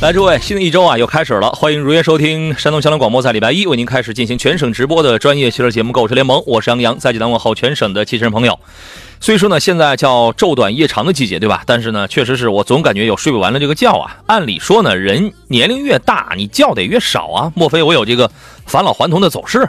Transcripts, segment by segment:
来，诸位，新的一周啊又开始了，欢迎如约收听山东交通广播，在礼拜一为您开始进行全省直播的专业汽车节目《购车联盟》，我是杨洋，在济南问候全省的汽车朋友。所以说呢，现在叫昼短夜长的季节，对吧？但是呢，确实是我总感觉有睡不完的这个觉啊。按理说呢，人年龄越大，你觉得越少啊。莫非我有这个返老还童的走势？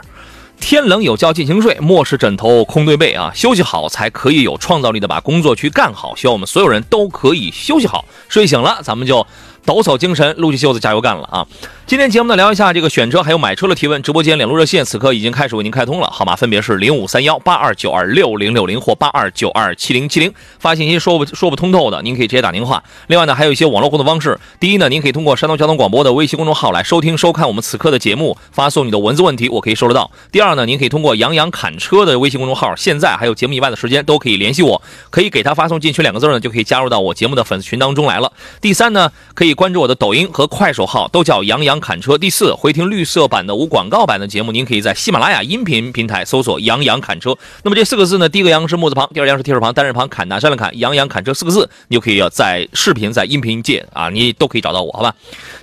天冷有觉尽情睡，莫使枕头空对背啊！休息好才可以有创造力的把工作去干好。希望我们所有人都可以休息好，睡醒了咱们就。抖擞精神，撸起袖子加油干了啊！今天节目呢，聊一下这个选车还有买车的提问。直播间两路热线此刻已经开始为您开通了，号码分别是零五三幺八二九二六零六零或八二九二七零七零。发信息说不说不通透的，您可以直接打电话。另外呢，还有一些网络互动方式。第一呢，您可以通过山东交通广播的微信公众号来收听收看我们此刻的节目，发送你的文字问题，我可以收得到。第二呢，您可以通过杨洋侃车的微信公众号，现在还有节目以外的时间都可以联系我，可以给他发送进群两个字呢，就可以加入到我节目的粉丝群当中来了。第三呢，可以关注我的抖音。和快手号都叫杨洋侃车。第四，回听绿色版的无广告版的节目，您可以在喜马拉雅音频平台搜索“杨洋侃车”。那么这四个字呢，第一个“杨”是木字旁，第二“杨”是提手旁，单人旁，侃南山的砍，杨洋侃车四个字，你就可以在视频、在音频界啊，你都可以找到我，好吧？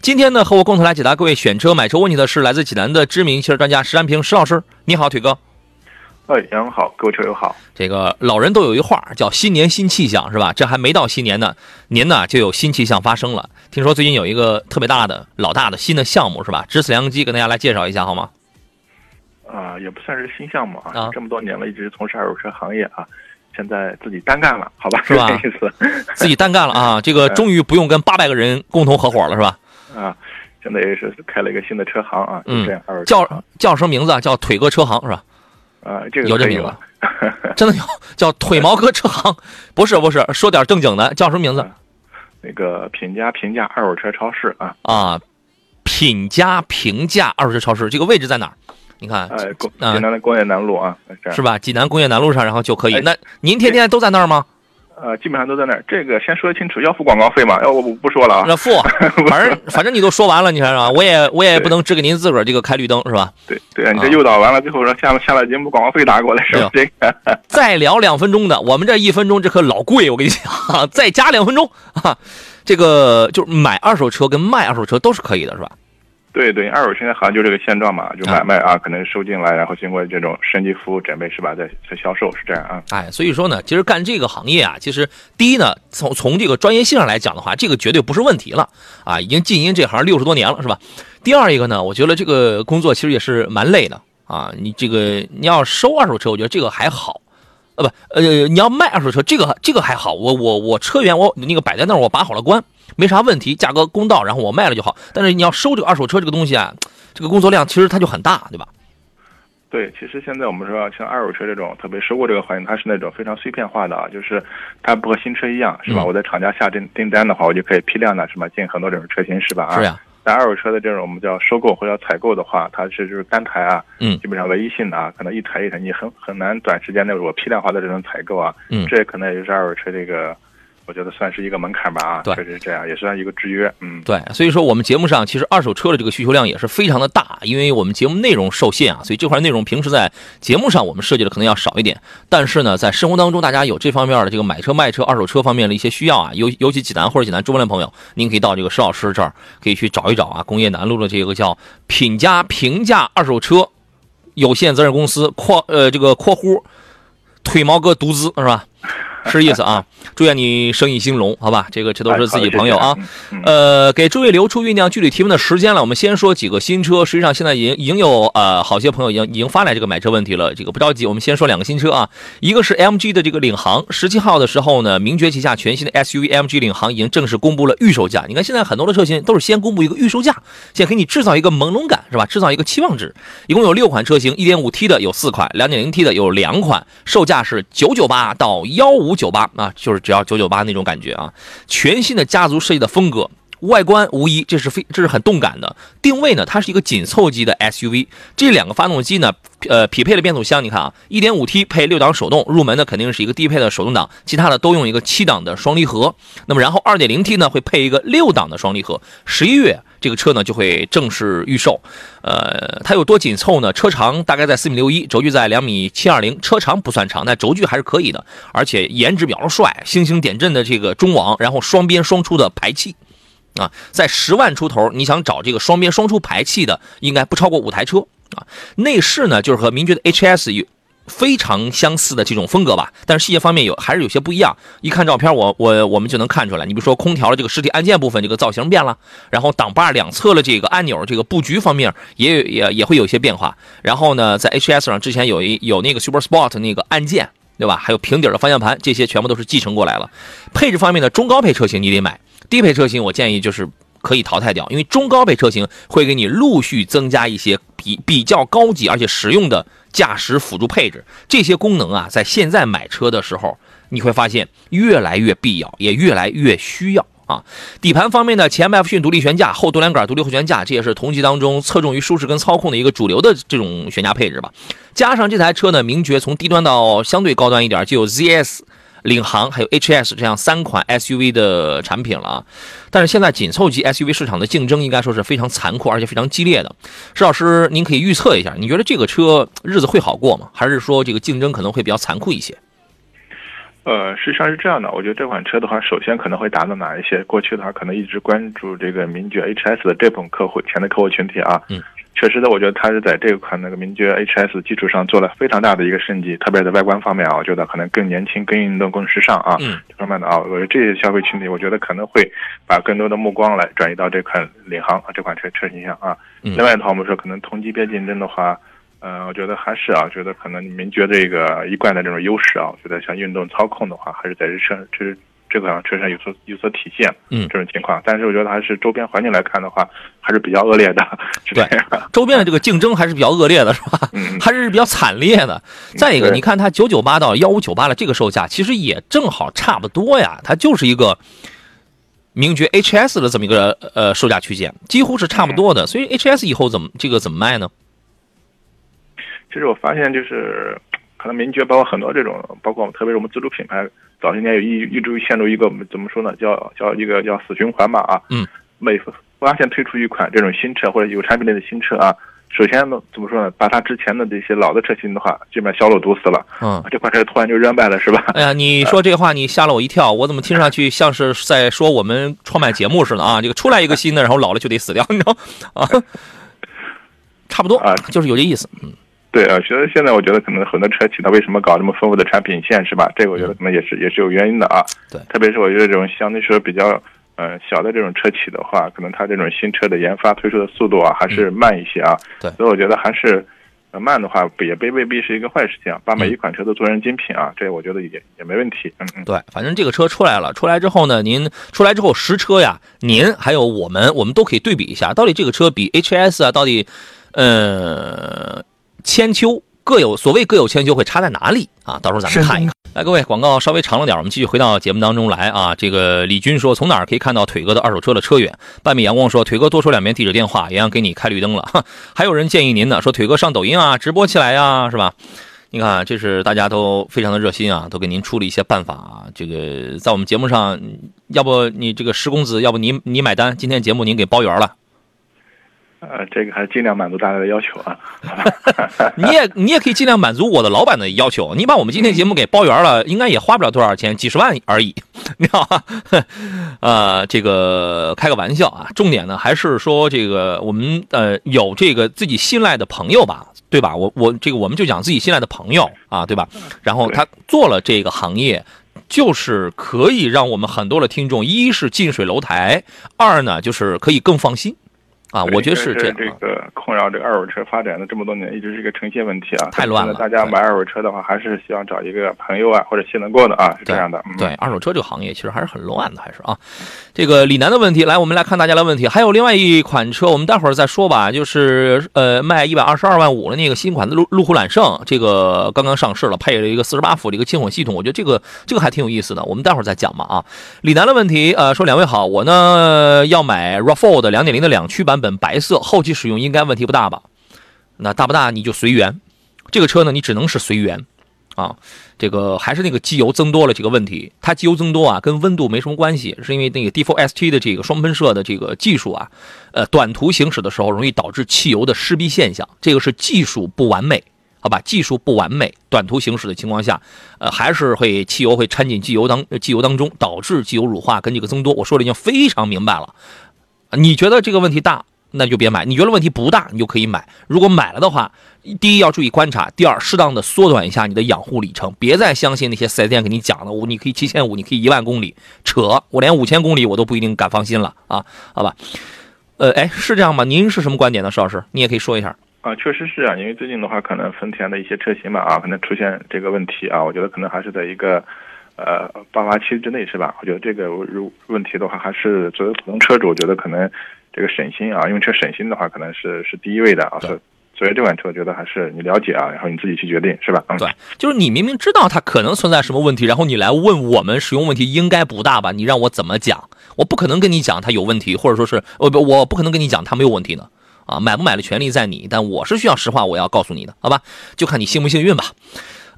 今天呢，和我共同来解答各位选车、买车问题的是来自济南的知名汽车专家石安平石老师。你好，腿哥。哎，杨好，各位车友好。这个老人都有一话叫“新年新气象”，是吧？这还没到新年呢，您呢就有新气象发生了。听说最近有一个特别大的、老大的新的项目，是吧？知此良机，跟大家来介绍一下好吗？啊，也不算是新项目啊，这么多年了，一直从事二手车行业啊，现在自己单干了，好吧？是吧？意思，自己单干了啊，这个终于不用跟八百个人共同合伙了，是吧？啊，现在也是开了一个新的车行啊，嗯，叫叫什么名字啊？叫腿哥车行是吧？啊，这个有这名字，真的有叫腿毛哥车行，不是不是，说点正经的，叫什么名字？那个品家平价二手车超市啊啊，品家平价二手车超市，这个位置在哪儿？你看，哎，济南的工业南路啊，是吧？济南工业南路上，然后就可以。那您天天都在那儿吗？呃，基本上都在那儿。这个先说清楚，要付广告费吗？要我不说了啊。那付，反正反正你都说完了，你看是吧？我也我也不能只给您自个儿这个开绿灯是吧？对对啊，你这诱导完了，之后说下了下了节目广告费打过来是吧？这个 再聊两分钟的，我们这一分钟这可老贵，我跟你讲，再加两分钟啊，这个就是买二手车跟卖二手车都是可以的，是吧？对对，二手现在好像就这个现状嘛，就买卖啊，可能收进来，然后经过这种升级服务准备是吧，再再销售是这样啊。哎，所以说呢，其实干这个行业啊，其实第一呢，从从这个专业性上来讲的话，这个绝对不是问题了啊，已经经营这行六十多年了是吧？第二一个呢，我觉得这个工作其实也是蛮累的啊。你这个你要收二手车，我觉得这个还好，呃不呃你要卖二手车，这个这个还好，我我我车源我那个摆在那儿，我把好了关。没啥问题，价格公道，然后我卖了就好。但是你要收这个二手车这个东西啊，这个工作量其实它就很大，对吧？对，其实现在我们说像二手车这种，特别收购这个环境，它是那种非常碎片化的啊，就是它不和新车一样，是吧？我在厂家下订订单的话，我就可以批量的什么进很多这种车型，是吧？是呀。但二手车的这种我们叫收购或者采购的话，它是就是单台啊，嗯，基本上唯一性的啊，可能一台一台，你很很难短时间内我批量化的这种采购啊，嗯，这可能也就是二手车这个。我觉得算是一个门槛吧啊，对，确实是这样，也算一个制约，嗯，对，所以说我们节目上其实二手车的这个需求量也是非常的大，因为我们节目内容受限啊，所以这块内容平时在节目上我们设计的可能要少一点，但是呢，在生活当中大家有这方面的这个买车卖车二手车方面的一些需要啊，尤尤其济南或者济南周边的朋友，您可以到这个石老师这儿可以去找一找啊，工业南路的这个叫品家平价二手车有限责任公司（括呃这个括弧）腿毛哥独资是吧？是意思啊。祝愿你生意兴隆，好吧？这个这都是自己朋友啊。嗯呃，给诸位留出酝酿具体提问的时间了。我们先说几个新车，实际上现在已经已经有呃好些朋友已经已经发来这个买车问题了。这个不着急，我们先说两个新车啊。一个是 MG 的这个领航，十七号的时候呢，名爵旗下全新的 SUV MG 领航已经正式公布了预售价。你看现在很多的车型都是先公布一个预售价，先给你制造一个朦胧感，是吧？制造一个期望值。一共有六款车型，1.5T 的有四款，2.0T 的有两款，售价是九九八到幺五九八啊，就是只要九九八那种感觉啊。全新的家族设计的风格。外观无疑，这是非这是很动感的。定位呢，它是一个紧凑级的 SUV。这两个发动机呢，呃，匹配的变速箱，你看啊，1.5T 配六档手动，入门的肯定是一个低配的手动挡，其他的都用一个七档的双离合。那么然后 2.0T 呢会配一个六档的双离合。十一月这个车呢就会正式预售。呃，它有多紧凑呢？车长大概在四米六一，轴距在两米七二零，车长不算长，但轴距还是可以的。而且颜值比较帅，星星点阵的这个中网，然后双边双出的排气。啊，在十万出头，你想找这个双边双出排气的，应该不超过五台车啊。内饰呢，就是和名爵的 HS 有非常相似的这种风格吧，但是细节方面有还是有些不一样。一看照片，我我我们就能看出来。你比如说空调的这个实体按键部分，这个造型变了，然后挡把两侧的这个按钮这个布局方面也也也会有些变化。然后呢，在 HS 上之前有一有那个 Super Sport 那个按键，对吧？还有平底的方向盘，这些全部都是继承过来了。配置方面的中高配车型你得买。低配车型，我建议就是可以淘汰掉，因为中高配车型会给你陆续增加一些比比较高级而且实用的驾驶辅助配置。这些功能啊，在现在买车的时候，你会发现越来越必要，也越来越需要啊。底盘方面呢，前麦弗逊独立悬架，后多连杆独立后悬架，这也是同级当中侧重于舒适跟操控的一个主流的这种悬架配置吧。加上这台车呢，名爵从低端到相对高端一点，就有 ZS。领航还有 HS 这样三款 SUV 的产品了啊，但是现在紧凑级 SUV 市场的竞争应该说是非常残酷而且非常激烈的。石老师，您可以预测一下，你觉得这个车日子会好过吗？还是说这个竞争可能会比较残酷一些？呃，实际上是这样的，我觉得这款车的话，首先可能会打到哪一些？过去的话，可能一直关注这个名爵 HS 的这部分客户，前的客户群体啊，嗯。确实的，我觉得它是在这款那个名爵 HS 基础上做了非常大的一个升级，特别在外观方面啊，我觉得可能更年轻、更运动、更时尚啊。嗯。这方面的啊，我觉得这些消费群体，我觉得可能会把更多的目光来转移到这款领航啊这款车车型上啊。嗯。另外的话，我们说可能同级别竞争的话，呃，我觉得还是啊，觉得可能名爵这个一贯的这种优势啊，我觉得像运动操控的话，还是在日车这是。这款车上有所有所体现，嗯，这种情况，但是我觉得还是周边环境来看的话，还是比较恶劣的，对，周边的这个竞争还是比较恶劣的，是吧？嗯，还是比较惨烈的。再一个，你看它九九八到幺五九八的这个售价，其实也正好差不多呀，它就是一个名爵 HS 的这么一个呃售价区间，几乎是差不多的。所以 HS 以后怎么这个怎么卖呢？其实我发现就是。可能名爵包括很多这种，包括特别是我们自主品牌，早些年有一一直陷入一个怎么说呢，叫叫一个叫死循环吧啊。嗯。每发现推出一款这种新车或者有产品类的新车啊，首先呢怎么说呢，把它之前的这些老的车型的话，基本销路堵死了。嗯。这款车突然就热卖了，是吧？哎呀，你说这话你吓了我一跳，我怎么听上去 像是在说我们创办节目似的啊？这个出来一个新的，然后老了就得死掉，你知道啊？差不多啊，就是有这意思。嗯。对啊，其实现在我觉得可能很多车企它为什么搞这么丰富的产品线是吧？这个我觉得可能也是也是有原因的啊。对，特别是我觉得这种相对说比较呃小的这种车企的话，可能它这种新车的研发推出的速度啊还是慢一些啊。对，所以我觉得还是慢的话也未未必是一个坏事情。把每一款车都做成精品啊，这我觉得也也没问题。嗯嗯。对，反正这个车出来了，出来之后呢，您出来之后实车呀，您还有我们，我们都可以对比一下，到底这个车比 HS 啊，到底呃千秋。各有所谓各有千秋，会差在哪里啊？到时候咱们看一看。来，各位，广告稍微长了点，我们继续回到节目当中来啊。这个李军说，从哪儿可以看到腿哥的二手车的车源？半米阳光说，腿哥多说两遍地址电话，也让给你开绿灯了。还有人建议您呢，说腿哥上抖音啊，直播起来呀，是吧？你看，这是大家都非常的热心啊，都给您出了一些办法啊。这个在我们节目上，要不你这个石公子，要不你你买单？今天节目您给包圆了。呃，这个还是尽量满足大家的要求啊。你也你也可以尽量满足我的老板的要求。你把我们今天节目给包圆了，应该也花不了多少钱，几十万而已，你知道吧？呃，这个开个玩笑啊。重点呢，还是说这个我们呃有这个自己信赖的朋友吧，对吧？我我这个我们就讲自己信赖的朋友啊，对吧？然后他做了这个行业。就是可以让我们很多的听众，一是近水楼台，二呢就是可以更放心。啊，我觉得是这样。这个困扰这个二手车发展的这么多年，一直是一个诚信问题啊。太乱了。大家买二手车的话，还是希望找一个朋友啊，或者信得过的啊，是这样的。对，二手车这个行业其实还是很乱的，还是啊。这个李楠的问题，来，我们来看大家的问题。还有另外一款车，我们待会儿再说吧。就是呃，卖一百二十二万五的那个新款的路路虎揽胜，这个刚刚上市了，配了一个四十八伏的一个轻混系统，我觉得这个这个还挺有意思的。我们待会儿再讲吧啊。李楠的问题，呃，说两位好，我呢要买 RAV4 的两点零的两驱版本，白色后。期使用应该问题不大吧？那大不大你就随缘。这个车呢，你只能是随缘啊。这个还是那个机油增多了这个问题。它机油增多啊，跟温度没什么关系，是因为那个 D4ST 的这个双喷射的这个技术啊，呃，短途行驶的时候容易导致汽油的湿逼现象。这个是技术不完美，好吧？技术不完美，短途行驶的情况下，呃，还是会汽油会掺进机油当机油当中，导致机油乳化跟这个增多。我说的已经非常明白了。你觉得这个问题大？那就别买。你觉得问题不大，你就可以买。如果买了的话，第一要注意观察，第二适当的缩短一下你的养护里程，别再相信那些四 S 店给你讲的，我你可以七千五，你可以一万公里，扯！我连五千公里我都不一定敢放心了啊，好吧？呃，哎，是这样吗？您是什么观点呢，石老师？你也可以说一下。啊，确实是啊，因为最近的话，可能丰田的一些车型嘛，啊，可能出现这个问题啊，我觉得可能还是在一个呃爆发期之内，是吧？我觉得这个如问题的话，还是作为普通车主，我觉得可能。这个省心啊，用车省心的话，可能是是第一位的啊。所所以这款车，我觉得还是你了解啊，然后你自己去决定，是吧？嗯对，就是你明明知道它可能存在什么问题，然后你来问我们使用问题应该不大吧？你让我怎么讲？我不可能跟你讲它有问题，或者说是我不我不可能跟你讲它没有问题呢。啊，买不买的权利在你，但我是需要实话，我要告诉你的，好吧？就看你幸不幸运吧。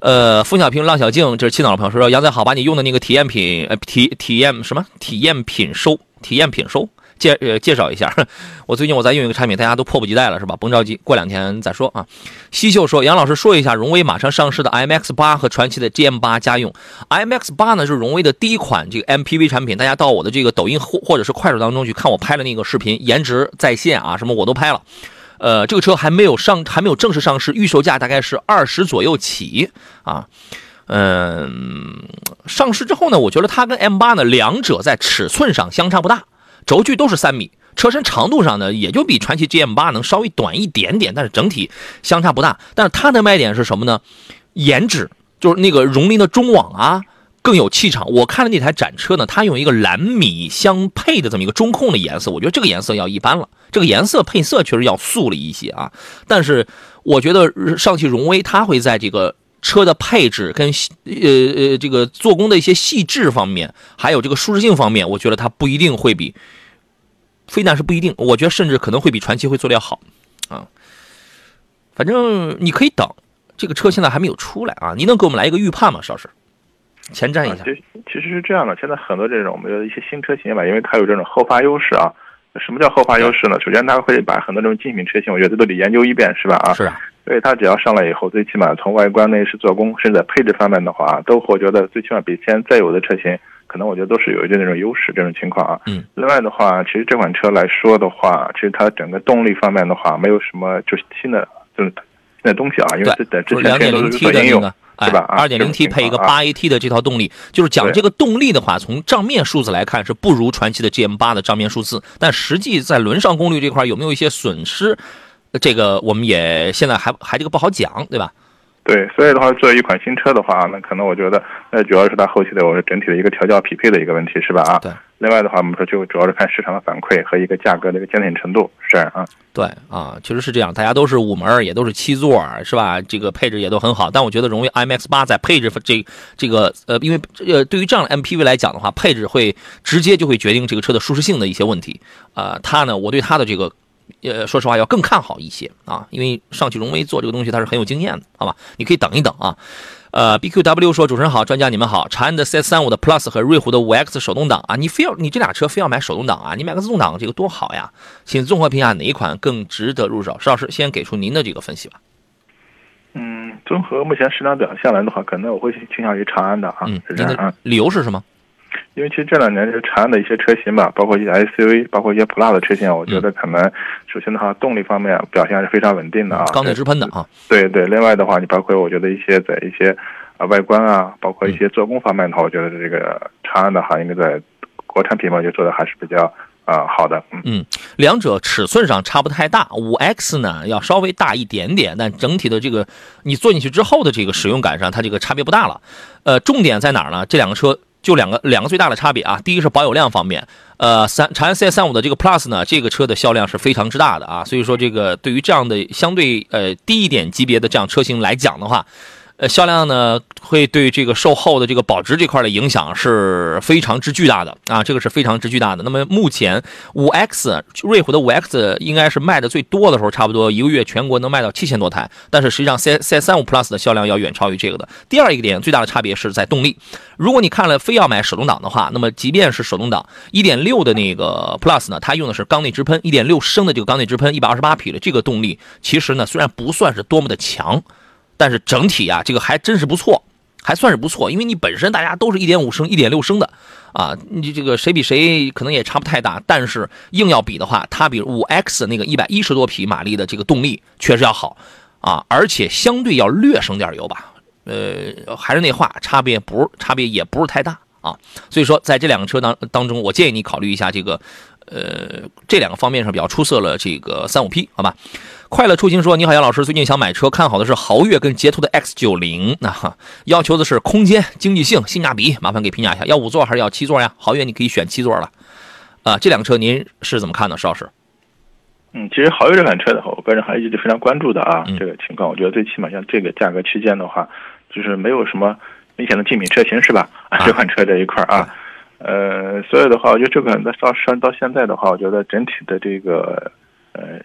呃，冯小平、浪小静，这是青岛的朋友说，杨仔好，把你用的那个体验品，呃，体体验什么？体验品收，体验品收。介呃介绍一下，我最近我在用一个产品，大家都迫不及待了，是吧？甭着急，过两天再说啊。西秀说，杨老师说一下荣威马上上市的 MX 八和传祺的 GM 八家用。MX 八呢是荣威的第一款这个 MPV 产品，大家到我的这个抖音或或者是快手当中去看我拍的那个视频，颜值在线啊，什么我都拍了。呃，这个车还没有上，还没有正式上市，预售价大概是二十左右起啊。嗯，上市之后呢，我觉得它跟 M 八呢，两者在尺寸上相差不大。轴距都是三米，车身长度上呢，也就比传祺 GM 八能稍微短一点点，但是整体相差不大。但是它的卖点是什么呢？颜值，就是那个荣麟的中网啊，更有气场。我看的那台展车呢，它用一个蓝米相配的这么一个中控的颜色，我觉得这个颜色要一般了，这个颜色配色确实要素了一些啊。但是我觉得上汽荣威它会在这个车的配置跟呃呃这个做工的一些细致方面，还有这个舒适性方面，我觉得它不一定会比。非但是不一定，我觉得甚至可能会比传奇会做的要好，啊，反正你可以等，这个车现在还没有出来啊，你能给我们来一个预判吗，邵师？前瞻一下。其实其实是这样的，现在很多这种我们的一些新车型吧，因为它有这种后发优势啊。什么叫后发优势呢？首先，它会把很多这种精品车型，我觉得都得研究一遍，是吧？啊，是啊。所以它只要上来以后，最起码从外观、内饰、做工，甚至在配置方面的话，都我觉得最起码比现在有的车型。可能我觉得都是有一定那种优势这种情况啊。嗯。另外的话，其实这款车来说的话，其实它整个动力方面的话，没有什么就是新的就是新的东西啊。因为是在之前都是做应用，是吧？二点零 T 配一个八 AT 的这套动力，就是讲这个动力的话，从账面数字来看是不如传祺的 GM 八的账面数字，但实际在轮上功率这块有没有一些损失，这个我们也现在还还这个不好讲，对吧？对，所以的话，作为一款新车的话，那可能我觉得，那主要是它后期的我整体的一个调教匹配的一个问题，是吧？啊，对。另外的话，我们说就主要是看市场的反馈和一个价格的一个坚挺程度，是这样啊。对啊，确实是这样，大家都是五门，也都是七座，是吧？这个配置也都很好，但我觉得荣威 MX 八在配置这这个呃，因为呃，对于这样的 MPV 来讲的话，配置会直接就会决定这个车的舒适性的一些问题。啊，它呢，我对它的这个。呃，说实话要更看好一些啊，因为上汽荣威做这个东西它是很有经验的，好吧？你可以等一等啊。呃，BQW 说主持人好，专家你们好。长安的 CS 三五的 Plus 和瑞虎的五 X 手动挡啊，你非要你这俩车非要买手动挡啊？你买个自动挡这个多好呀？请综合评价哪一款更值得入手？邵老师先给出您的这个分析吧。嗯，综合目前市场表现来的话，可能我会倾向于长安的啊。嗯，是这样啊。理由是什么？因为其实这两年这长安的一些车型吧，包括一些 SUV，包括一些 Plus 的车型，我觉得可能首先的话，动力方面表现还是非常稳定的啊，钢铁直喷的啊。对对，另外的话，你包括我觉得一些在一些啊外观啊，包括一些做工方面的话，我觉得这个长安的话，应该在国产品牌就做的还是比较啊好的。嗯，两者尺寸上差不太大，五 X 呢要稍微大一点点，但整体的这个你坐进去之后的这个使用感上，它这个差别不大了。呃，重点在哪儿呢？这两个车。就两个两个最大的差别啊，第一个是保有量方面，呃，三长安 CS 三五的这个 Plus 呢，这个车的销量是非常之大的啊，所以说这个对于这样的相对呃低一点级别的这样车型来讲的话。呃，销量呢会对这个售后的这个保值这块的影响是非常之巨大的啊，这个是非常之巨大的。那么目前五 X 瑞虎的五 X 应该是卖的最多的时候，差不多一个月全国能卖到七千多台，但是实际上 C C 三五 Plus 的销量要远超于这个的。第二一个点，最大的差别是在动力。如果你看了非要买手动挡的话，那么即便是手动挡一点六的那个 Plus 呢，它用的是缸内直喷一点六升的这个缸内直喷，一百二十八匹的这个动力，其实呢虽然不算是多么的强。但是整体啊，这个还真是不错，还算是不错。因为你本身大家都是一点五升、一点六升的啊，你这个谁比谁可能也差不太大。但是硬要比的话，它比五 X 那个一百一十多匹马力的这个动力确实要好啊，而且相对要略省点油吧。呃，还是那话，差别不差别也不是太大啊。所以说，在这两个车当当中，我建议你考虑一下这个，呃，这两个方面上比较出色了这个三五 P，好吧。快乐出行说：“你好，杨老师，最近想买车，看好的是豪越跟捷途的 X 九零，那哈，要求的是空间、经济性、性价比，麻烦给评价一下，要五座还是要七座呀？豪越你可以选七座了，啊，这两个车您是怎么看的，石老师？嗯，其实豪越这款车的话，我个人还一直非常关注的啊，这个情况，我觉得最起码像这个价格区间的话，就是没有什么明显的竞品车型是吧？这款车这一块啊，呃，所以的话，我觉得这款到上到现在的话，我觉得整体的这个呃。”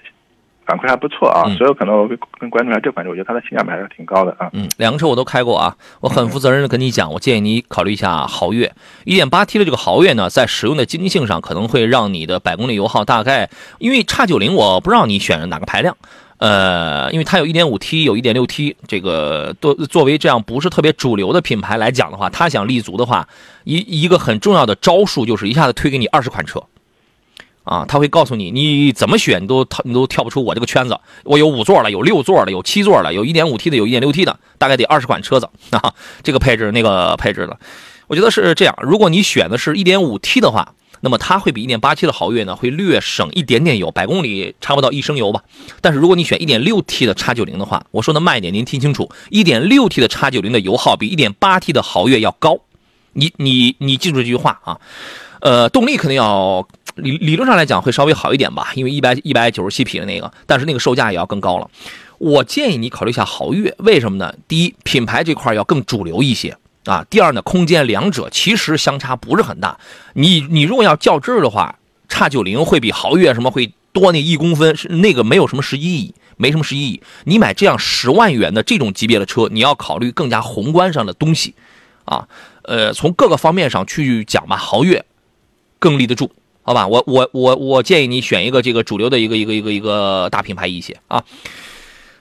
反馈还不错啊，所以可能我会更关注一下这款车，我觉得它的性价比还是挺高的啊。嗯，两个车我都开过啊，我很负责任的跟你讲，我建议你考虑一下豪越。1.8T 的这个豪越呢，在使用的经济性上可能会让你的百公里油耗大概，因为叉九零我不知道你选哪个排量，呃，因为它有一点五 T，有一点六 T，这个作作为这样不是特别主流的品牌来讲的话，它想立足的话，一一个很重要的招数就是一下子推给你二十款车。啊，他会告诉你，你怎么选，你都，你都跳不出我这个圈子。我有五座了，有六座了，有七座了，有一点五 T 的，有一点六 T 的，大概得二十款车子啊，这个配置那个配置的。我觉得是这样，如果你选的是一点五 T 的话，那么它会比一点八 T 的豪越呢会略省一点点油，百公里差不到一升油吧。但是如果你选一点六 T 的叉九零的话，我说的慢一点，您听清楚，一点六 T 的叉九零的油耗比一点八 T 的豪越要高。你你你记住这句话啊，呃，动力肯定要。理理论上来讲会稍微好一点吧，因为一百一百九十七匹的那个，但是那个售价也要更高了。我建议你考虑一下豪越，为什么呢？第一，品牌这块要更主流一些啊。第二呢，空间两者其实相差不是很大。你你如果要较真儿的话，叉九零会比豪越什么会多那一公分，是那个没有什么实际意义，没什么实际意义。你买这样十万元的这种级别的车，你要考虑更加宏观上的东西啊。呃，从各个方面上去讲吧，豪越更立得住。好吧，我我我我建议你选一个这个主流的一个一个一个一个大品牌一些啊。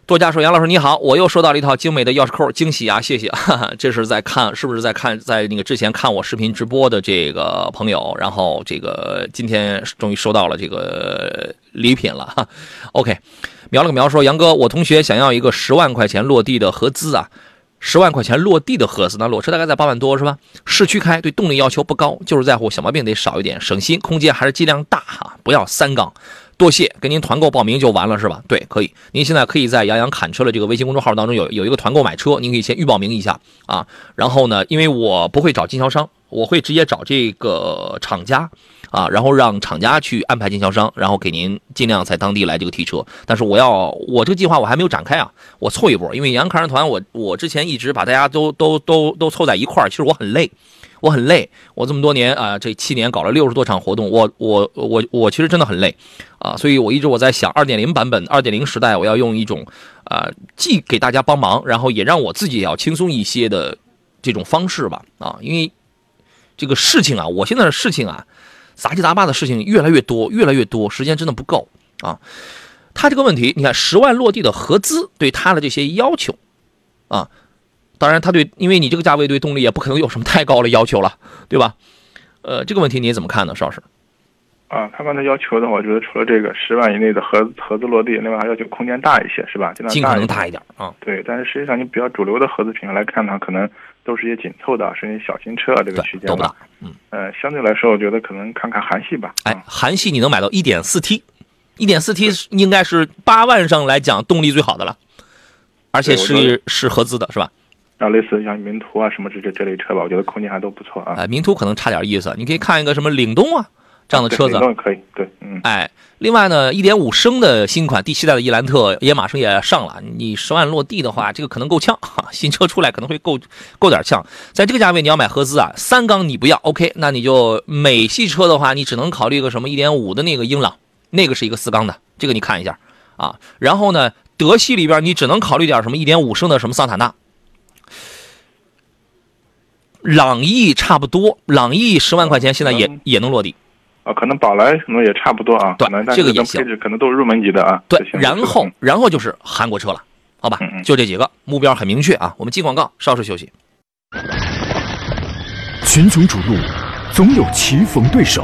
多家说杨老师你好，我又收到了一套精美的钥匙扣，惊喜啊，谢谢。这是在看是不是在看在那个之前看我视频直播的这个朋友，然后这个今天终于收到了这个礼品了哈。OK，描了个描说杨哥，我同学想要一个十万块钱落地的合资啊。十万块钱落地的合资，那裸车大概在八万多是吧？市区开对动力要求不高，就是在乎小毛病得少一点，省心，空间还是尽量大哈，不要三缸。多谢，给您团购报名就完了是吧？对，可以。您现在可以在杨洋侃车的这个微信公众号当中有有一个团购买车，您可以先预报名一下啊。然后呢，因为我不会找经销商，我会直接找这个厂家。啊，然后让厂家去安排经销商，然后给您尽量在当地来这个提车。但是我要我这个计划我还没有展开啊，我凑一波，因为杨侃团我我之前一直把大家都都都都凑在一块儿，其实我很累，我很累，我这么多年啊，这七年搞了六十多场活动，我我我我其实真的很累啊，所以我一直我在想二点零版本二点零时代，我要用一种啊既给大家帮忙，然后也让我自己也要轻松一些的这种方式吧啊，因为这个事情啊，我现在的事情啊。杂七杂八的事情越来越多，越来越多，时间真的不够啊！他这个问题，你看十万落地的合资对他的这些要求啊，当然他对，因为你这个价位对动力也不可能有什么太高的要求了，对吧？呃，这个问题你怎么看呢，邵老师？啊，他刚才要求的话，我觉得除了这个十万以内的盒子盒子落地，另外还要求空间大一些，是吧？尽可能大一点啊。对，但是实际上你比较主流的合资品牌来看呢，可能都是一些紧凑的，甚至小型车啊这个区对，都不大间吧。。嗯，呃，相对来说，我觉得可能看看韩系吧。哎啊，韩系你能买到一点四 T，一点四 T 应该是八万上来讲动力最好的了，而且是是合资的，是吧？啊类似像名图啊什么这这这类车吧，我觉得空间还都不错啊。哎，名图可能差点意思，你可以看一个什么领动啊这样的车子可以，对，嗯。哎，另外呢一点五升的新款第七代的伊兰特也马上也上了，你十万落地的话，这个可能够呛哈，新车出来可能会够够点呛。在这个价位你要买合资啊，三缸你不要，OK，那你就美系车的话，你只能考虑个什么一点五的那个英朗，那个是一个四缸的，这个你看一下啊。然后呢，德系里边你只能考虑点什么一点五升的什么桑塔纳。朗逸差不多，朗逸十万块钱现在也嗯也能落地。啊，可能宝来可能也差不多啊，对这个也行配置可能都是入门级的啊。对然后嗯然后就是韩国车了，好吧嗯，嗯就这几个目标很明确啊。我们进广告，稍事休息。群雄逐鹿，总有棋逢对手；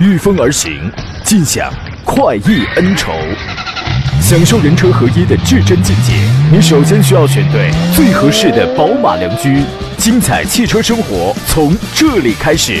御风而行，尽享快意恩仇。享受人车合一的至臻境界，你首先需要选对最合适的宝马良驹。精彩汽车生活从这里开始。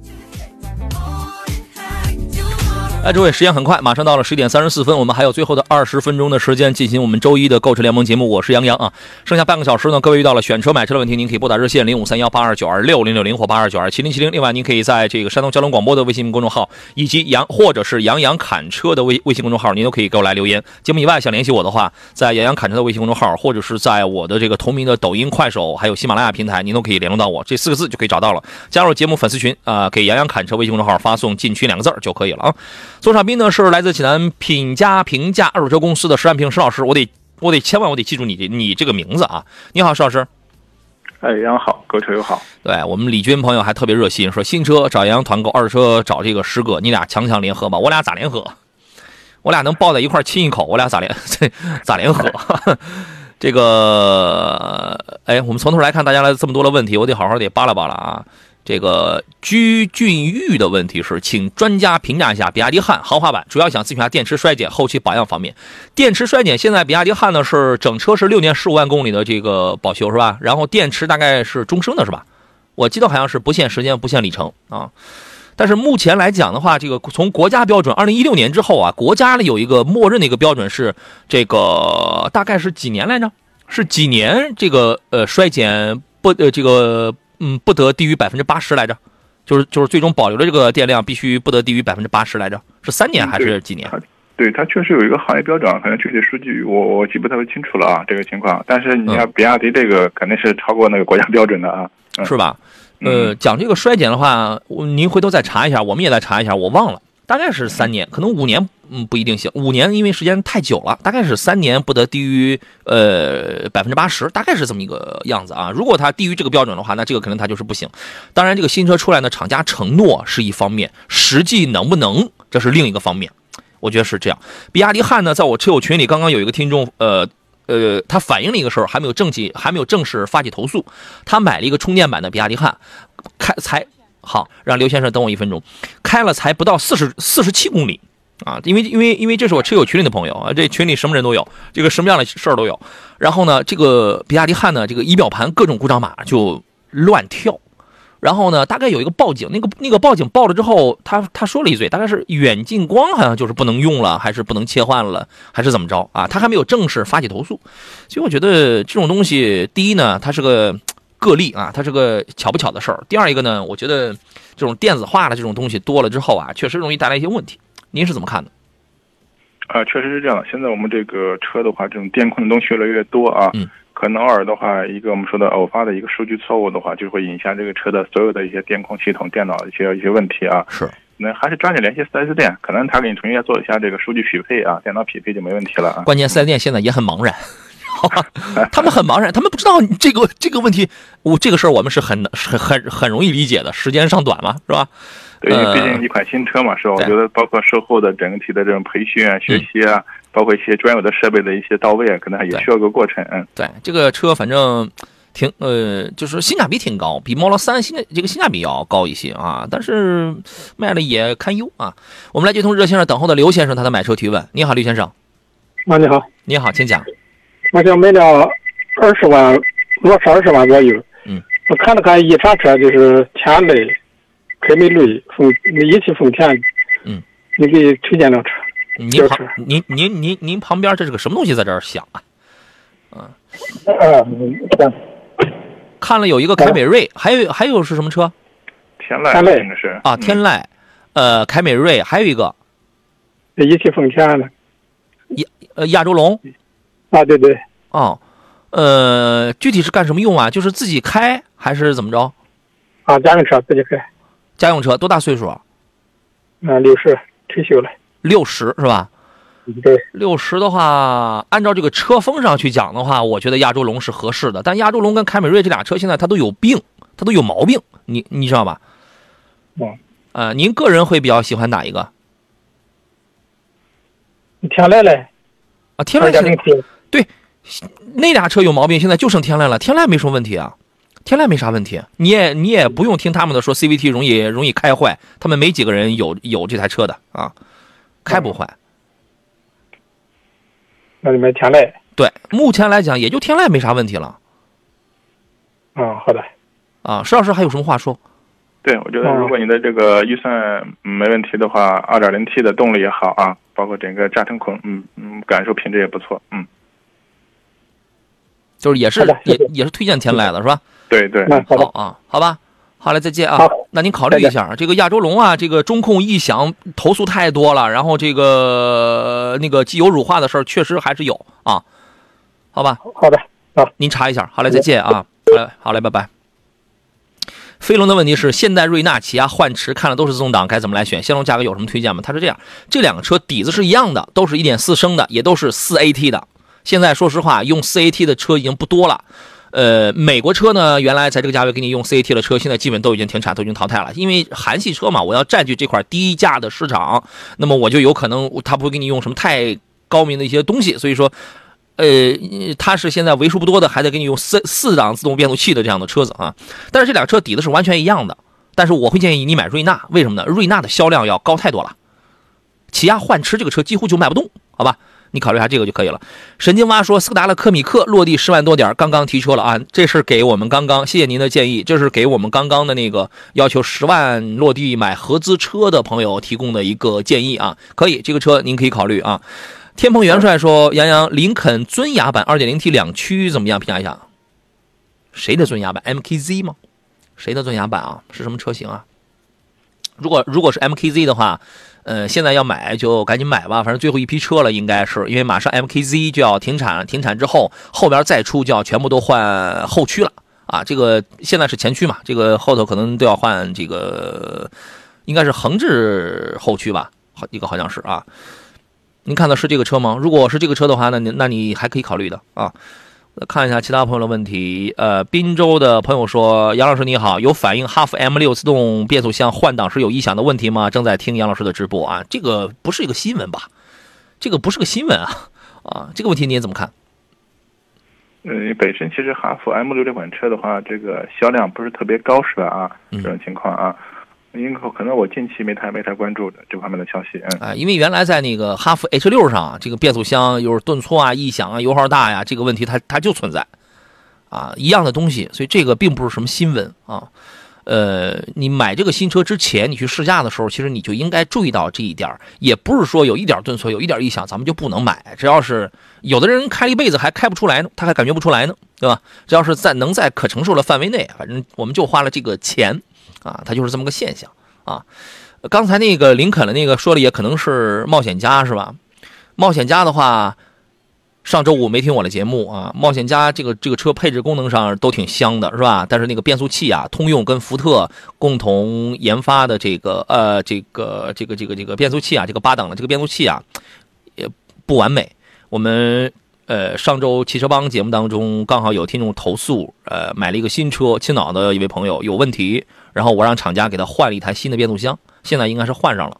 哎，诸位，时间很快，马上到了十点三十四分，我们还有最后的二十分钟的时间进行我们周一的购车联盟节目。我是杨洋啊，剩下半个小时呢，各位遇到了选车买车的问题，您可以拨打热线零五三幺八二九二六零六零或八二九二七零七零。另外，您可以在这个山东交通广播的微信公众号以及杨或者是杨洋侃车的微微信公众号，您都可以给我来留言。节目以外想联系我的话，在杨洋侃车的微信公众号，或者是在我的这个同名的抖音、快手还有喜马拉雅平台，您都可以联络到我，这四个字就可以找到了。加入节目粉丝群啊、给杨洋侃车微信公众号发送“进群”两个字就可以了啊。座上宾呢是来自济南品家评价二手车公司的石安平石老师，我得我得千万我得记住你这你这个名字啊！你好，石老师。哎，杨好，购车友好。对我们李军朋友还特别热心，说新车找杨洋团购，二手车找这个师哥，你俩强强联合吧？我俩咋联合？我俩能抱在一块亲一口，我俩咋联 咋联合？这个，哎，我们从头来看大家来这么多的问题，我得好好得扒拉扒拉啊。这个居俊玉的问题是，请专家评价一下比亚迪汉豪华版，主要想咨询下电池衰减、后期保养方面。电池衰减，现在比亚迪汉呢是整车是六年十五万公里的这个保修是吧？然后电池大概是终生的是吧？我记得好像是不限时间、不限里程啊。但是目前来讲的话，这个从国家标准，二零一六年之后啊，国家呢有一个默认的一个标准是这个大概是几年来着？是几年这个呃衰减不呃这个嗯不得低于百分之八十来着？就是就是最终保留的这个电量必须不得低于百分之八十来着？是三年还是几年？它对它确实有一个行业标准，可能具体数据我我记不特别清楚了啊，这个情况。但是你看比亚迪这个肯定是超过那个国家标准的啊。嗯是吧？呃，讲这个衰减的话，您回头再查一下，我们也再查一下，我忘了，大概是三年，可能五年，嗯，不一定行。五年因为时间太久了，大概是三年不得低于呃百分之八十，大概是这么一个样子啊。如果它低于这个标准的话，那这个可能它就是不行。当然，这个新车出来呢，厂家承诺是一方面，实际能不能这是另一个方面。我觉得是这样。比亚迪汉呢，在我车友群里刚刚有一个听众，呃。呃，他反映了一个事儿，还没有正起，还没有正式发起投诉。他买了一个充电版的比亚迪汉，开才好，让刘先生等我一分钟，开了才不到四十四十七公里啊！因为因为因为这是我车友群里的朋友啊，这群里什么人都有，这个什么样的事儿都有。然后呢，这个比亚迪汉呢，这个仪表盘各种故障码就乱跳。然后呢，大概有一个报警，那个那个报警报了之后，他他说了一嘴，大概是远近光好像就是不能用了，还是不能切换了，还是怎么着啊？他还没有正式发起投诉，所以我觉得这种东西，第一呢，它是个个例啊，它是个巧不巧的事儿；第二一个呢，我觉得这种电子化的这种东西多了之后啊，确实容易带来一些问题。您是怎么看的？啊，确实是这样的。现在我们这个车的话，这种电控的东西越来越多啊。嗯。可能偶尔的话，一个我们说的偶发的一个数据错误的话，就会影响这个车的所有的一些电控系统、电脑一些一些问题啊。是。那还是抓紧联系 4S 店，可能他给你重新做一下这个数据匹配啊，电脑匹配就没问题了啊。关键 4S 店现在也很茫然，然 他们很茫然，他们不知道这个这个问题。我这个事儿我们是很很很很容易理解的，时间上短嘛，是吧？对，因为毕竟一款新车嘛，是吧？我觉得包括售后的整体的这种培训啊、学习啊，包括一些专有的设备的一些到位啊，可能也需要个过程。嗯，对，这个车反正挺呃，就是性价比挺高，比 Model 3性这个性价比要高一些啊，但是卖的也堪忧啊。我们来接通热线上等候的刘先生，他的买车提问。你好，刘先生。啊，你好。你好，请讲。我想买辆二十万，落是二十万左右。嗯。我看了看一查车，就是天籁。凯美瑞、丰一汽丰田，嗯，你给推荐辆车。您旁您您您您旁边这是个什么东西在这儿响啊？嗯啊，看了有一个凯美瑞，还有还有是什么车？天籁，天籁是啊，天籁，呃，凯美瑞，还有一个一汽丰田的亚呃亚洲龙。啊，对对。哦，呃，具体是干什么用啊？就是自己开还是怎么着？啊，家用车自己开。家用车多大岁数？啊，六十退休了。六十是吧？对。六十的话，按照这个车风上去讲的话，我觉得亚洲龙是合适的。但亚洲龙跟凯美瑞这俩车现在它都有病，它都有毛病，你你知道吧？嗯。呃，您个人会比较喜欢哪一个？天籁嘞。啊，天籁现对，那俩车有毛病，现在就剩天籁了。天籁没什么问题啊。天籁没啥问题，你也你也不用听他们的说 CVT 容易容易开坏，他们没几个人有有这台车的啊，开不坏。那就买天籁。对，目前来讲也就天籁没啥问题了。嗯，好的。啊，石老师还有什么话说？对，我觉得如果你的这个预算没问题的话，二点零 T 的动力也好啊，包括整个驾乘孔，嗯嗯，感受品质也不错，嗯。就是也是也也是推荐天籁的是吧？对对，好啊，好吧，好嘞，再见啊。那您考虑一下，这个亚洲龙啊，这个中控异响投诉太多了，然后这个那个机油乳化的事儿确实还是有啊，好吧？好的，好，您查一下。好嘞，再见啊。好嘞，好嘞，拜拜。飞龙的问题是，现代瑞纳、起亚幻驰看了都是自动挡，该怎么来选？相同价格有什么推荐吗？他是这样，这两个车底子是一样的，都是一点四升的，也都是四 AT 的。现在说实话，用四 AT 的车已经不多了。呃，美国车呢，原来在这个价位给你用 CAT 的车，现在基本都已经停产，都已经淘汰了。因为韩系车嘛，我要占据这块低价的市场，那么我就有可能他不会给你用什么太高明的一些东西。所以说，呃，它是现在为数不多的还得给你用四四档自动变速器的这样的车子啊。但是这俩车底子是完全一样的。但是我会建议你买瑞纳，为什么呢？瑞纳的销量要高太多了，起亚幻驰这个车几乎就卖不动，好吧？你考虑一下这个就可以了。神经蛙说，斯达的科米克落地十万多点，刚刚提车了啊！这是给我们刚刚，谢谢您的建议，这是给我们刚刚的那个要求十万落地买合资车的朋友提供的一个建议啊！可以，这个车您可以考虑啊。天蓬元帅说，杨洋，林肯尊雅版 2.0T 两驱怎么样？评价一下。谁的尊雅版？MKZ 吗？谁的尊雅版啊？是什么车型啊？如果如果是 MKZ 的话。呃，现在要买就赶紧买吧，反正最后一批车了，应该是因为马上 MKZ 就要停产了，停产之后后边再出就要全部都换后驱了啊。这个现在是前驱嘛，这个后头可能都要换这个，应该是横置后驱吧，好一个好像是啊。您看的是这个车吗？如果是这个车的话，那你那你还可以考虑的啊。看一下其他朋友的问题。呃，滨州的朋友说：“杨老师你好，有反映哈弗 M 六自动变速箱换挡时有异响的问题吗？正在听杨老师的直播啊，这个不是一个新闻吧？这个不是个新闻啊啊，这个问题你怎么看？嗯，本身其实哈弗 M 六这款车的话，这个销量不是特别高，是吧？啊，这种情况啊。”应该可能我近期没太没太关注这方面的消息，嗯啊，因为原来在那个哈弗 H 六上，这个变速箱又是顿挫啊、异响啊、油耗大呀，这个问题它它就存在，啊，一样的东西，所以这个并不是什么新闻啊。呃，你买这个新车之前，你去试驾的时候，其实你就应该注意到这一点也不是说有一点顿挫、有一点异响，咱们就不能买。只要是有的人开一辈子还开不出来呢，他还感觉不出来呢，对吧？只要是在能在可承受的范围内，反正我们就花了这个钱。啊，它就是这么个现象啊。刚才那个林肯的那个说的也可能是冒险家是吧？冒险家的话，上周五没听我的节目啊。冒险家这个这个车配置功能上都挺香的是吧？但是那个变速器啊，通用跟福特共同研发的这个呃这个这个这个这个变速器啊，这个八档的这个变速器啊，也不完美。我们。呃，上周汽车帮节目当中刚好有听众投诉，呃，买了一个新车，青岛的一位朋友有问题，然后我让厂家给他换了一台新的变速箱，现在应该是换上了。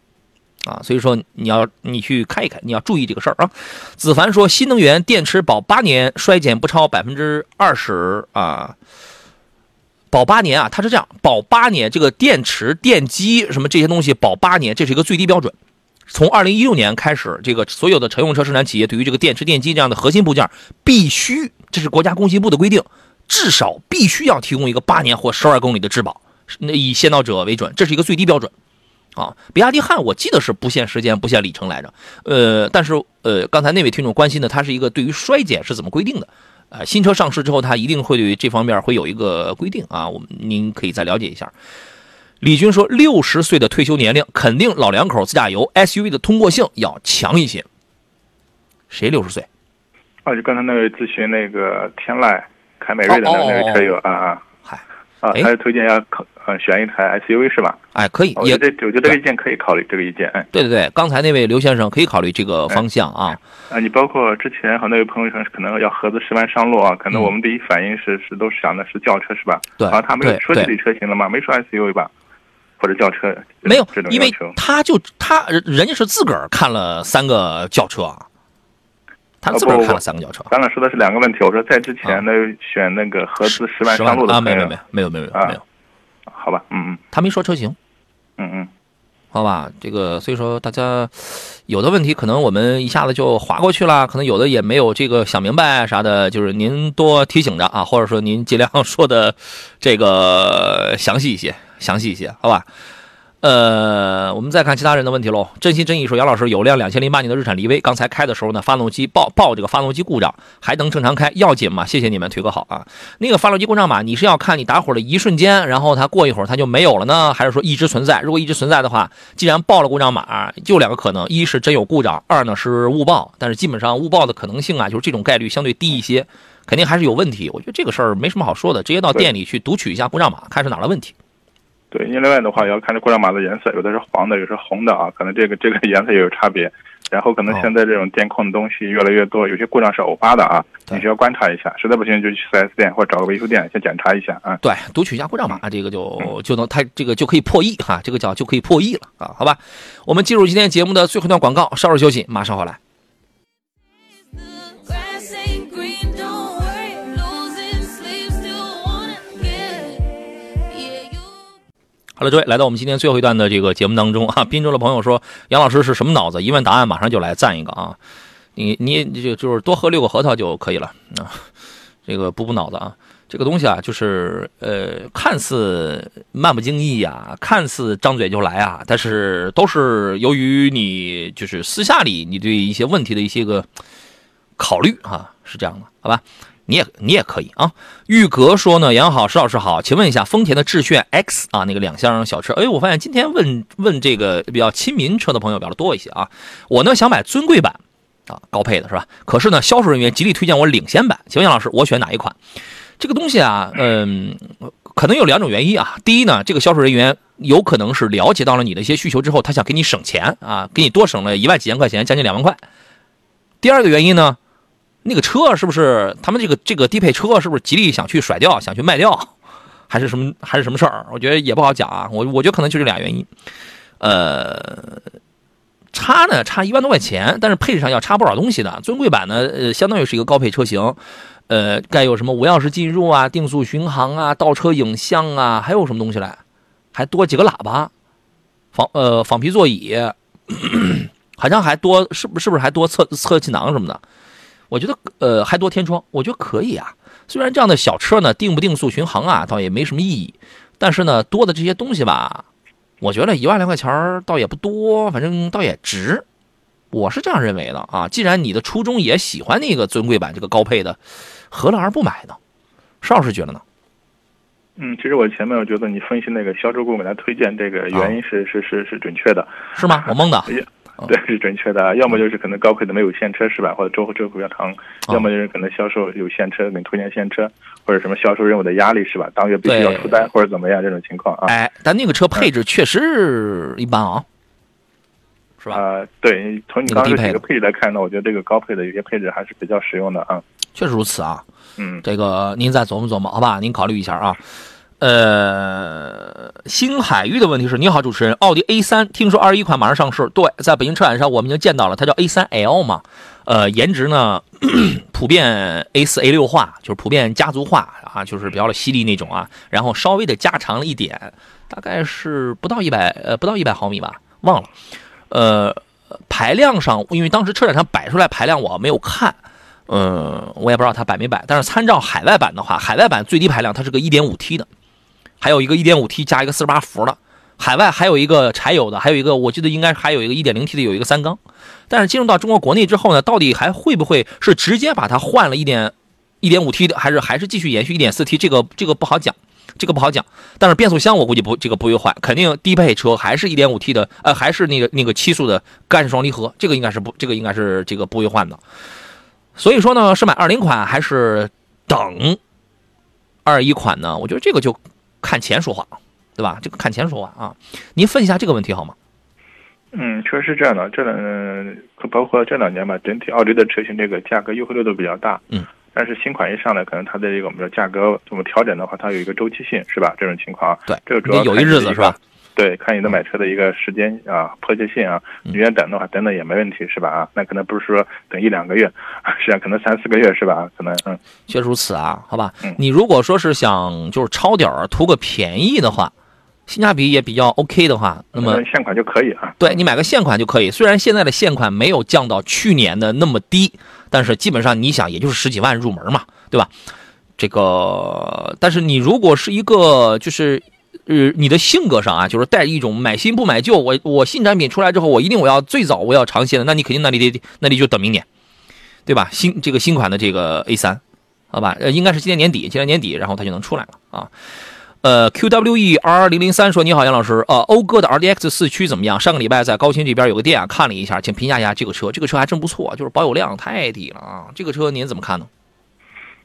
啊，所以说你要你去看一看，你要注意这个事儿啊。子凡说，新能源电池保八年，衰减不超百分之二十啊。保八年啊，它是这样，保八年，这个电池、电机什么这些东西保八年，这是一个最低标准。从二零一六年开始，这个所有的乘用车生产企业对于这个电池、电机这样的核心部件，必须，这是国家工信部的规定，至少必须要提供一个八年或十二公里的质保，以先到者为准，这是一个最低标准。啊，比亚迪汉我记得是不限时间、不限里程来着。呃，但是呃，刚才那位听众关心的，它是一个对于衰减是怎么规定的？呃，新车上市之后，它一定会对于这方面会有一个规定啊。我们您可以再了解一下。李军说，六十岁的退休年龄，肯定老两口自驾游 SUV 的通过性要强一些。谁六十岁？啊，就刚才那位咨询那个天籁、凯美瑞的那位车友啊啊。嗨，啊，他推荐要考。呃，选一台 SUV 是吧？哎，可以，也对，我觉得这个意见可以考虑，这个意见，哎，对对对，刚才那位刘先生可以考虑这个方向啊。啊，你包括之前和那位朋友说可能要合资十万上路啊，可能我们第一反应是是都是想的是轿车是吧？对，然后他没有说这类车型了吗？没说 SUV 吧？或者轿车？没有，因为他就他人家是自个儿看了三个轿车啊，他自个儿看了三个轿车。咱俩说的是两个问题，我说在之前呢选那个合资十万上路的啊，没有没有没有没有没有。好吧，嗯嗯，他没说车型，嗯嗯，好吧，这个所以说大家有的问题可能我们一下子就划过去了，可能有的也没有这个想明白啥的，就是您多提醒着啊，或者说您尽量说的这个详细一些，详细一些，好吧。呃，我们再看其他人的问题喽。真心真意说，杨老师有辆两千零八年的日产骊威，刚才开的时候呢，发动机报报这个发动机故障，还能正常开，要紧吗？谢谢你们，腿哥好啊。那个发动机故障码，你是要看你打火的一瞬间，然后它过一会儿它就没有了呢，还是说一直存在？如果一直存在的话，既然报了故障码，就两个可能：一是真有故障，二呢是误报。但是基本上误报的可能性啊，就是这种概率相对低一些，肯定还是有问题。我觉得这个事儿没什么好说的，直接到店里去读取一下故障码，看是哪的问题。对，另外的话也要看这故障码的颜色，有的是黄的，有的是红的啊，可能这个这个颜色也有差别。然后可能现在这种电控的东西越来越多，有些故障是偶发的啊，你需要观察一下，实在不行就去 4S 店或者找个维修店先检查一下啊。对，读取一下故障码，这个就就能它这个就可以破译哈，这个叫就可以破译了啊，好吧？我们进入今天节目的最后一段广告，稍事休息，马上回来。好了，各位，来到我们今天最后一段的这个节目当中啊，滨州的朋友说，杨老师是什么脑子？一问答案马上就来赞一个啊，你你你就就是多喝六个核桃就可以了啊，这个补补脑子啊，这个东西啊，就是呃，看似漫不经意呀，看似张嘴就来啊，但是都是由于你就是私下里你对一些问题的一些个考虑啊，是这样的，好吧？你也你也可以啊。玉格说呢，杨好，石老师好，请问一下，丰田的致炫 X 啊，那个两厢小车，哎，我发现今天问问这个比较亲民车的朋友比较多一些啊。我呢想买尊贵版啊，高配的是吧？可是呢，销售人员极力推荐我领先版，请问杨老师，我选哪一款？这个东西啊，嗯，可能有两种原因啊。第一呢，这个销售人员有可能是了解到了你的一些需求之后，他想给你省钱啊，给你多省了一万几千块钱，将近两万块。第二个原因呢？那个车是不是他们这个这个低配车是不是吉利想去甩掉，想去卖掉，还是什么还是什么事儿？我觉得也不好讲啊。我我觉得可能就这俩原因，呃，差呢差一万多块钱，但是配置上要差不少东西的。尊贵版呢，呃，相当于是一个高配车型，呃，该有什么无钥匙进入啊、定速巡航啊、倒车影像啊，还有什么东西来？还多几个喇叭，仿呃仿皮座椅，好像还多是不是不是还多侧侧气囊什么的？我觉得呃还多天窗，我觉得可以啊。虽然这样的小车呢定不定速巡航啊倒也没什么意义，但是呢多的这些东西吧，我觉得一万来块钱倒也不多，反正倒也值。我是这样认为的啊。既然你的初衷也喜欢那个尊贵版这个高配的，何乐而不买呢？邵老师觉得呢？嗯，其实我前面我觉得你分析那个销售顾问来推荐这个原因是是是是准确的，是吗？我蒙的。对，是准确的。要么就是可能高配的没有现车是吧？或者周周比较长。要么就是可能销售有现车，给你推荐现车，或者什么销售任务的压力是吧？当月必须要出单或者怎么样这种情况啊？哎，但那个车配置确实一般啊。是吧？呃，对，从你刚刚几个配置来看呢，我觉得这个高配的有些配置还是比较实用的啊。确实如此啊。嗯，这个您再琢磨琢磨，好吧？您考虑一下啊。呃，新海域的问题是，你好，主持人，奥迪 A 三，听说二一款马上上市，对，在北京车展上我们已经见到了，它叫 A 三 L 嘛，呃，颜值呢 普遍 A 四 A 六化，就是普遍家族化啊，就是比较犀利那种啊，然后稍微的加长了一点，大概是不到一百呃不到一百毫米吧，忘了，呃，排量上，因为当时车展上摆出来排量我没有看。嗯，我也不知道它摆没摆，但是参照海外版的话，海外版最低排量它是个 1.5T 的。还有一个 1.5T 加一个48伏的，海外还有一个柴油的，还有一个我记得应该还有一个 1.0T 的，有一个三缸。但是进入到中国国内之后呢，到底还会不会是直接把它换了一点 1.5T 的，还是还是继续延续 1.4T？这个这个不好讲，这个不好讲。但是变速箱我估计不这个不会换，肯定低配车还是一点五 T 的，呃，还是那个那个七速的干式双离合，这个应该是不这个应该是这个不会换的。所以说呢，是买二零款还是等二一款呢？我觉得这个就。看钱说话，对吧？这个看钱说话啊！您分析一下这个问题好吗？嗯，确实是这样的。这两包括这两年吧，整体奥迪的车型这个价格优惠力度比较大。嗯。但是新款一上来，可能它的这个我们说价格怎么调整的话，它有一个周期性，是吧？这种情况。对。这个主要有一日子是吧？对，看你的买车的一个时间啊，迫切性啊，你愿等的话，等等也没问题，是吧？啊，那可能不是说等一两个月，实际上可能三四个月，是吧？可能嗯，确如此啊，好吧。你如果说是想就是抄点儿图个便宜的话，性价比也比较 OK 的话，那么现款就可以啊。对你买个现款就可以，虽然现在的现款没有降到去年的那么低，但是基本上你想也就是十几万入门嘛，对吧？这个，但是你如果是一个就是。呃，你的性格上啊，就是带一种买新不买旧。我我新产品出来之后，我一定我要最早我要尝鲜的。那你肯定那里得那里就等明年，对吧？新这个新款的这个 A 三，好吧？呃，应该是今年年底，今年年底，然后它就能出来了啊。呃，QWE R 零零三说：“你好，杨老师。呃，讴歌的 RDX 四驱怎么样？上个礼拜在高新这边有个店啊，看了一下，请评价一下这个车。这个车还真不错，就是保有量太低了啊。这个车您怎么看呢？”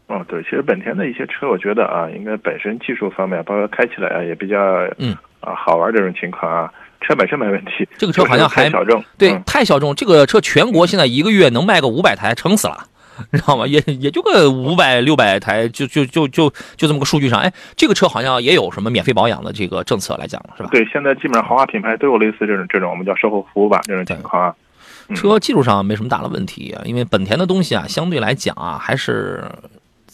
哦，对，其实本田的一些车，我觉得啊，应该本身技术方面，包括开起来啊，也比较嗯啊好玩这种情况啊，车本身没问题。这个车好像还小众，对，太小众。这个车全国现在一个月能卖个五百台，撑死了，你知道吗？也也就个五百六百台，就就就就就这么个数据上。哎，这个车好像也有什么免费保养的这个政策来讲了，是吧？对，现在基本上豪华品牌都有类似这种这种我们叫售后服务吧这种情况啊。车技术上没什么大的问题，啊因为本田的东西啊，相对来讲啊，还是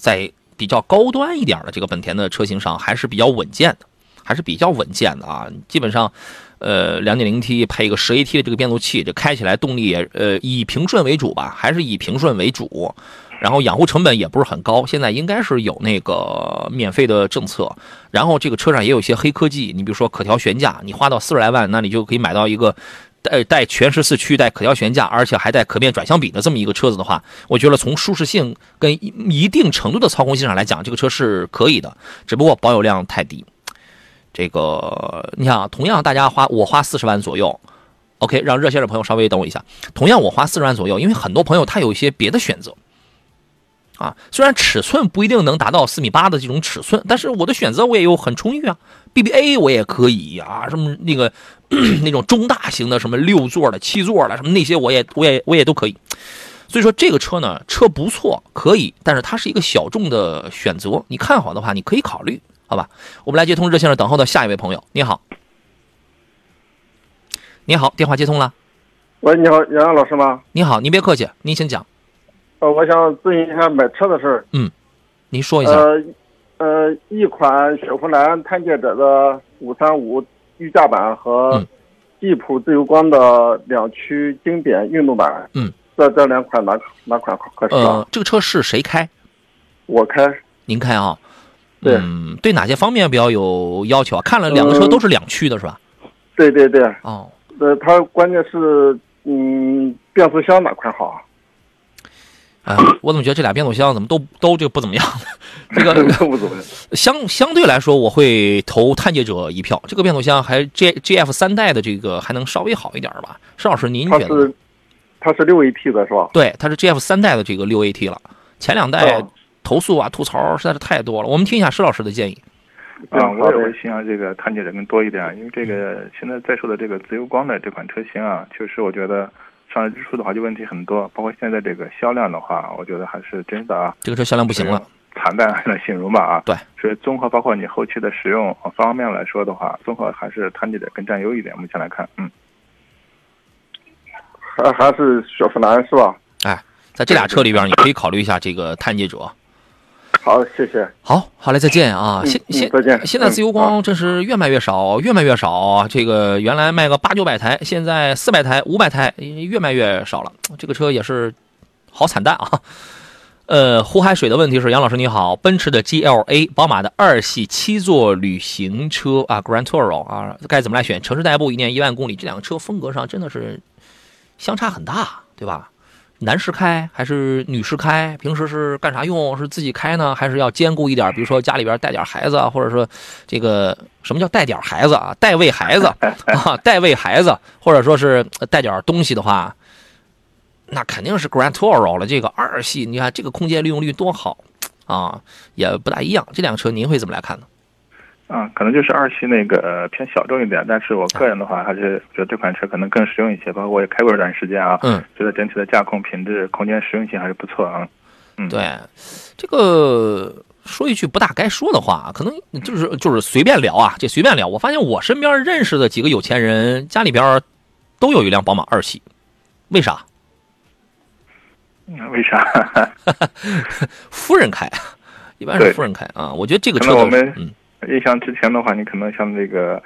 在。比较高端一点的这个本田的车型上还是比较稳健的，还是比较稳健的啊。基本上，呃，2.0T 配一个 10AT 的这个变速器，这开起来动力也呃以平顺为主吧，还是以平顺为主。然后养护成本也不是很高，现在应该是有那个免费的政策。然后这个车上也有一些黑科技，你比如说可调悬架，你花到四十来万，那你就可以买到一个。带带全时四驱、带可调悬架，而且还带可变转向比的这么一个车子的话，我觉得从舒适性跟一定程度的操控性上来讲，这个车是可以的。只不过保有量太低。这个你想，同样大家花我花四十万左右，OK，让热线的朋友稍微等我一下。同样我花四十万左右，因为很多朋友他有一些别的选择。啊，虽然尺寸不一定能达到四米八的这种尺寸，但是我的选择我也有很充裕啊。BBA 我也可以啊，什么那个 那种中大型的，什么六座的、七座的，什么那些我也我也我也都可以。所以说这个车呢，车不错，可以，但是它是一个小众的选择。你看好的话，你可以考虑，好吧？我们来接通热线上等候的下一位朋友，你好，你好，电话接通了。喂，你好，杨洋老师吗？你好，您别客气，您请讲。呃，我想咨询一下买车的事儿。嗯，您说一下。呃，呃，一款雪佛兰探界者的五三五御驾版和吉普自由光的两驱经典运动版。嗯，这这两款哪哪款合适？呃，这个车是谁开？我开。您开啊？对。嗯，对哪些方面比较有要求啊？看了两个车都是两驱的是吧？对对对。哦。呃，它关键是，嗯，变速箱哪款好啊？啊，我怎么觉得这俩变速箱怎么都都这个不怎么样？这个 不怎么样。相相对来说，我会投探界者一票。这个变速箱还 G G F 三代的这个还能稍微好一点吧？施老师，您觉得？它是它是六 A T 的是吧？对，它是 G F 三代的这个六 A T 了。前两代投诉啊吐槽实在是太多了。我们听一下施老师的建议。啊，我也会希望这个探界者更多一点，因为这个现在在售的这个自由光的这款车型啊，确实我觉得上市之初的话就问题很多，包括现在这个销量的话，我觉得还是真的啊，这个车销量不行了，惨淡来形容吧啊。对，所以综合包括你后期的使用方方面来说的话，综合还是探界者更占优一点。目前来看，嗯，还还是雪佛兰是吧？哎，在这俩车里边，你可以考虑一下这个探界者。好，谢谢。好，好嘞，再见啊！现现再见。现在自由光真是越卖越少，越卖越少。这个原来卖个八九百台，现在四百台、五百台，越卖越少了。这个车也是好惨淡啊。呃，胡海水的问题是：杨老师你好，奔驰的 GLA，宝马的二系七座旅行车啊，Grand Tourer 啊，该怎么来选？城市代步一年一万公里，这两个车风格上真的是相差很大，对吧？男士开还是女士开？平时是干啥用？是自己开呢，还是要兼顾一点？比如说家里边带点孩子啊，或者说这个什么叫带点孩子啊？带喂孩子啊，带喂孩子，或者说是带点东西的话，那肯定是 Grand Tourer 了。这个二系，你看这个空间利用率多好啊，也不大一样。这辆车您会怎么来看呢？啊，可能就是二系那个偏小众一点，但是我个人的话还是觉得这款车可能更实用一些。包括我也开过一段时间啊，嗯，觉得整体的驾控品质、空间实用性还是不错啊。嗯，对，这个说一句不大该说的话，可能就是就是随便聊啊，这随便聊。我发现我身边认识的几个有钱人家里边都有一辆宝马二系，为啥？为啥？夫人开，一般是夫人开啊。我觉得这个车我们嗯。印象之前的话，你可能像那个，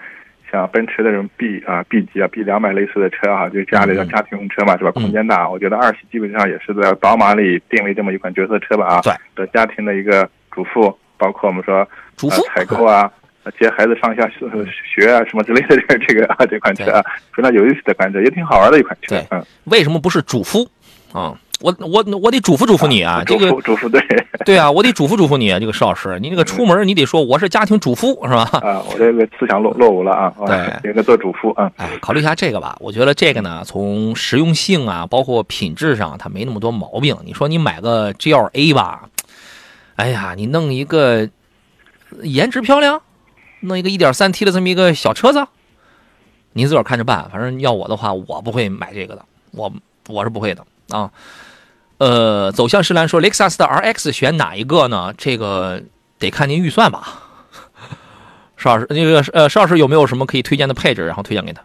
像奔驰的这种 B 啊、B 级啊、B 两百类似的车哈，就家里的家庭用车嘛，是吧？空间大，我觉得二系基本上也是在宝马里定位这么一款角色车吧啊。对。的家庭的一个主妇，包括我们说主妇采购啊、接孩子上下学啊什么之类的这 这个啊这款车啊，非常有意思的款车，也挺好玩的一款车。对，嗯。为什么不是主夫啊？我我 我得嘱咐嘱咐你啊，这个嘱咐对对啊，我得嘱咐嘱咐你，这个邵老师，你这个出门你得说我是家庭主妇是吧？啊，我这个思想落落伍了啊，对，应该做主妇啊。哎，考虑一下这个吧，我觉得这个呢，从实用性啊，包括品质上，它没那么多毛病。你说你买个 GLA 吧，哎呀，你弄一个颜值漂亮，弄一个 1.3T 的这么一个小车子，您自个儿看着办。反正要我的话，我不会买这个的，我我是不会的啊。呃，走向石兰说，雷克萨斯的 RX 选哪一个呢？这个得看您预算吧。邵老师，那个呃，邵老师有没有什么可以推荐的配置，然后推荐给他？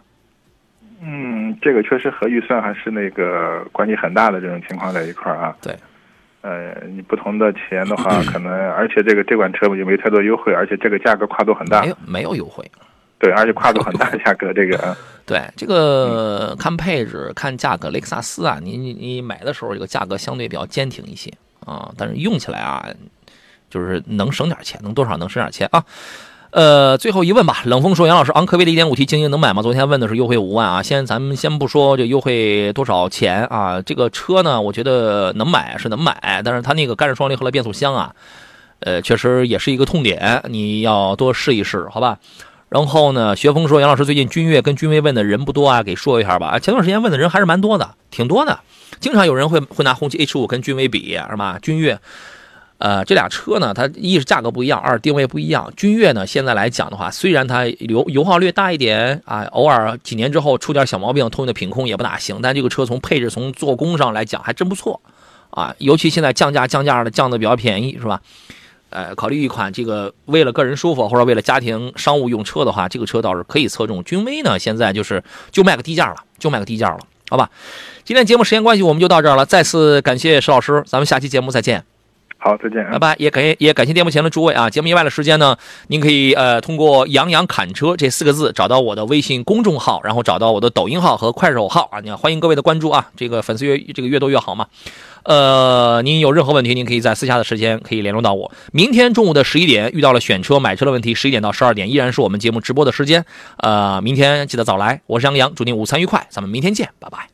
嗯，这个确实和预算还是那个关系很大的这种情况在一块儿啊。对。呃，你不同的钱的话，可能而且这个这款车也没太多优惠，而且这个价格跨度很大。没有没有优惠。对，而且跨度很大价格，这个。对，这个看配置、看价格，雷克萨斯啊，你你你买的时候这个价格相对比较坚挺一些啊，但是用起来啊，就是能省点钱，能多少能省点钱啊。呃，最后一问吧，冷风说杨老师，昂科威的 1.5T 精英能买吗？昨天问的是优惠五万啊，先咱们先不说这优惠多少钱啊，这个车呢，我觉得能买是能买，但是它那个干式双离合的变速箱啊，呃，确实也是一个痛点，你要多试一试，好吧？然后呢？学峰说：“杨老师最近君越跟君威问的人不多啊，给说一下吧。前段时间问的人还是蛮多的，挺多的。经常有人会会拿红旗 H 五跟君威比，是吧？君越，呃，这俩车呢，它一是价格不一样，二定位不一样。君越呢，现在来讲的话，虽然它油油耗略大一点啊，偶尔几年之后出点小毛病，通用的品控也不大行，但这个车从配置、从做工上来讲还真不错啊。尤其现在降价降价的降的比较便宜，是吧？”呃，考虑一款这个为了个人舒服或者为了家庭商务用车的话，这个车倒是可以侧重。君威呢，现在就是就卖个低价了，就卖个低价了，好吧？今天节目时间关系，我们就到这儿了。再次感谢石老师，咱们下期节目再见。好，再见，拜拜。也感也感谢电幕前的诸位啊。节目以外的时间呢，您可以呃通过“杨洋侃车”这四个字找到我的微信公众号，然后找到我的抖音号和快手号啊。你欢迎各位的关注啊，这个粉丝越这个越多越好嘛。呃，您有任何问题，您可以在私下的时间可以联络到我。明天中午的十一点遇到了选车买车的问题，十一点到十二点依然是我们节目直播的时间。呃，明天记得早来，我是杨洋，祝您午餐愉快，咱们明天见，拜拜。